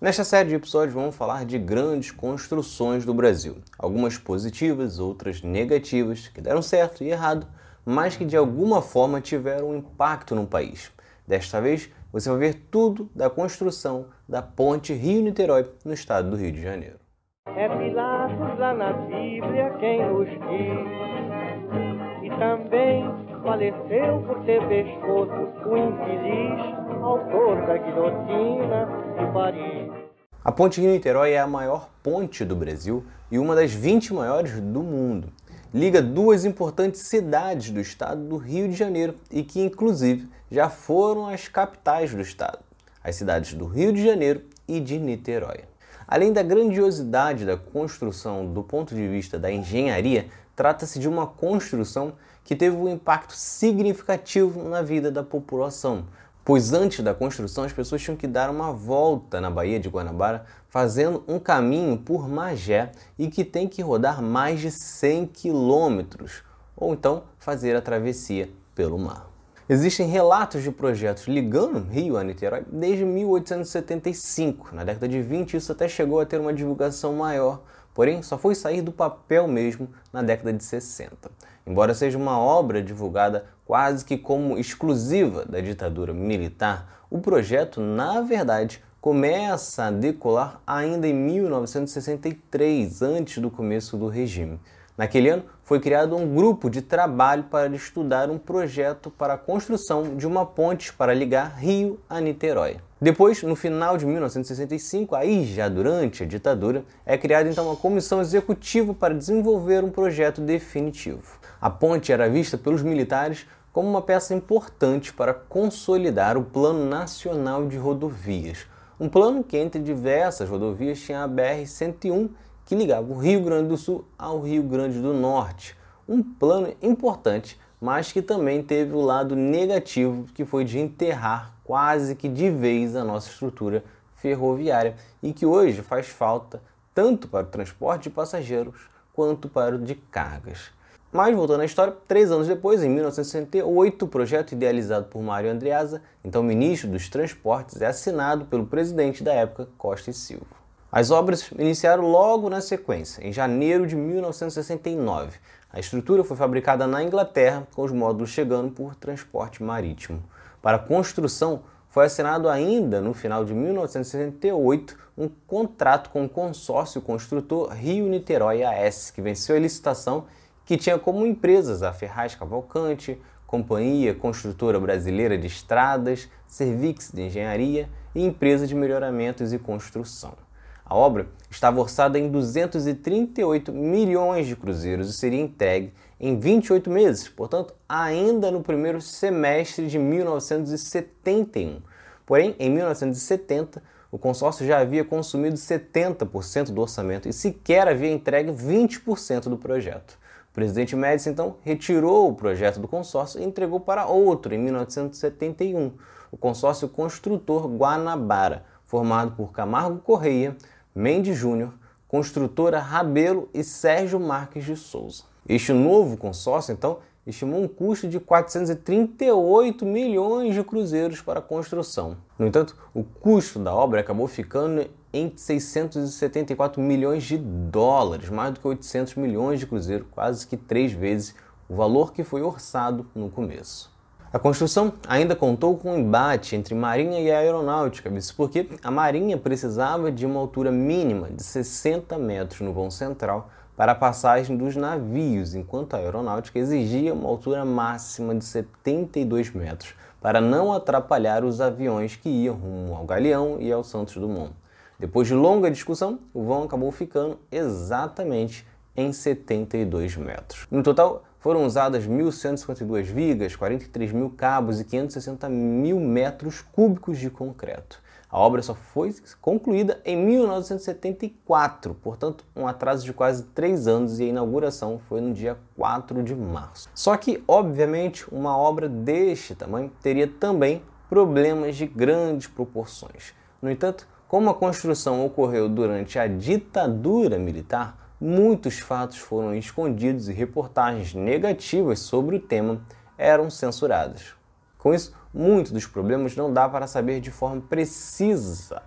Nesta série de episódios vamos falar de grandes construções do Brasil, algumas positivas, outras negativas, que deram certo e errado, mas que de alguma forma tiveram um impacto no país. Desta vez você vai ver tudo da construção da ponte Rio-Niterói no estado do Rio de Janeiro. É Pilatos lá na Bíblia quem diz, e também faleceu por ter pescoço o infeliz autor da guilhotina de Paris. A ponte Rio-Niterói é a maior ponte do Brasil e uma das 20 maiores do mundo. Liga duas importantes cidades do estado do Rio de Janeiro e que, inclusive, já foram as capitais do estado, as cidades do Rio de Janeiro e de Niterói. Além da grandiosidade da construção do ponto de vista da engenharia, trata-se de uma construção que teve um impacto significativo na vida da população, pois antes da construção as pessoas tinham que dar uma volta na Baía de Guanabara, fazendo um caminho por Magé e que tem que rodar mais de 100 quilômetros, ou então fazer a travessia pelo mar. Existem relatos de projetos ligando Rio a Niterói desde 1875. Na década de 20 isso até chegou a ter uma divulgação maior, porém só foi sair do papel mesmo na década de 60. Embora seja uma obra divulgada quase que como exclusiva da ditadura militar, o projeto, na verdade, começa a decolar ainda em 1963, antes do começo do regime. Naquele ano, foi criado um grupo de trabalho para estudar um projeto para a construção de uma ponte para ligar Rio a Niterói. Depois, no final de 1965, aí já durante a ditadura, é criada então uma comissão executiva para desenvolver um projeto definitivo. A ponte era vista pelos militares como uma peça importante para consolidar o Plano Nacional de Rodovias, um plano que entre diversas rodovias tinha a BR-101 que ligava o Rio Grande do Sul ao Rio Grande do Norte. Um plano importante, mas que também teve o lado negativo, que foi de enterrar quase que de vez a nossa estrutura ferroviária e que hoje faz falta tanto para o transporte de passageiros quanto para o de cargas. Mas voltando à história, três anos depois, em 1968, o projeto idealizado por Mário Andreasa, então ministro dos Transportes, é assinado pelo presidente da época, Costa e Silva. As obras iniciaram logo na sequência, em janeiro de 1969. A estrutura foi fabricada na Inglaterra, com os módulos chegando por transporte marítimo. Para construção, foi assinado ainda no final de 1968 um contrato com o consórcio construtor Rio-Niterói AS, que venceu a licitação que tinha como empresas a Ferraz Cavalcante, Companhia Construtora Brasileira de Estradas, Servix de Engenharia e Empresa de Melhoramentos e Construção. A obra estava orçada em 238 milhões de cruzeiros e seria entregue em 28 meses, portanto, ainda no primeiro semestre de 1971. Porém, em 1970, o consórcio já havia consumido 70% do orçamento e sequer havia entregue 20% do projeto. O presidente Médici, então, retirou o projeto do consórcio e entregou para outro em 1971, o consórcio construtor Guanabara, formado por Camargo Correia, Mendes Júnior, construtora Rabelo e Sérgio Marques de Souza. Este novo consórcio, então, estimou um custo de 438 milhões de cruzeiros para a construção. No entanto, o custo da obra acabou ficando em 674 milhões de dólares, mais do que 800 milhões de cruzeiros, quase que três vezes o valor que foi orçado no começo. A construção ainda contou com um embate entre Marinha e Aeronáutica, isso porque a Marinha precisava de uma altura mínima de 60 metros no vão central para a passagem dos navios, enquanto a Aeronáutica exigia uma altura máxima de 72 metros para não atrapalhar os aviões que iam rumo ao Galeão e ao Santos Dumont. Depois de longa discussão, o vão acabou ficando exatamente em 72 metros. No total, foram usadas 1.152 vigas, 43 mil cabos e 560 mil metros cúbicos de concreto. A obra só foi concluída em 1974, portanto, um atraso de quase três anos e a inauguração foi no dia 4 de março. Só que, obviamente, uma obra deste tamanho teria também problemas de grandes proporções. No entanto, como a construção ocorreu durante a ditadura militar, muitos fatos foram escondidos e reportagens negativas sobre o tema eram censuradas. Com isso, muitos dos problemas não dá para saber de forma precisa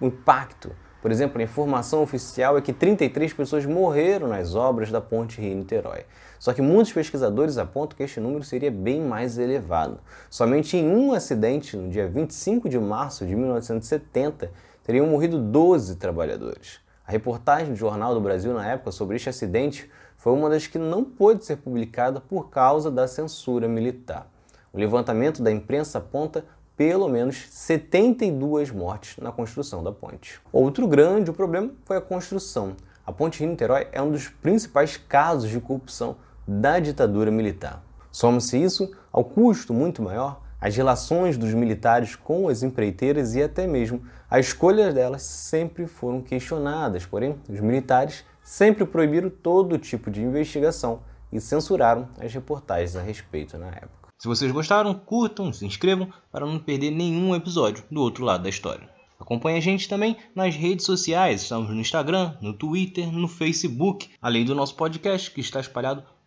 o impacto. Por exemplo, a informação oficial é que 33 pessoas morreram nas obras da ponte Rio-Niterói. Só que muitos pesquisadores apontam que este número seria bem mais elevado. Somente em um acidente, no dia 25 de março de 1970, teriam morrido 12 trabalhadores. A reportagem do Jornal do Brasil na época sobre este acidente foi uma das que não pôde ser publicada por causa da censura militar. O levantamento da imprensa aponta pelo menos 72 mortes na construção da ponte. Outro grande problema foi a construção. A ponte Rio-Niterói é um dos principais casos de corrupção da ditadura militar. Soma-se isso ao custo muito maior, as relações dos militares com as empreiteiras e até mesmo a escolha delas sempre foram questionadas, porém, os militares sempre proibiram todo tipo de investigação e censuraram as reportagens a respeito na época. Se vocês gostaram, curtam, se inscrevam para não perder nenhum episódio do outro lado da história. Acompanhe a gente também nas redes sociais, estamos no Instagram, no Twitter, no Facebook, além do nosso podcast que está espalhado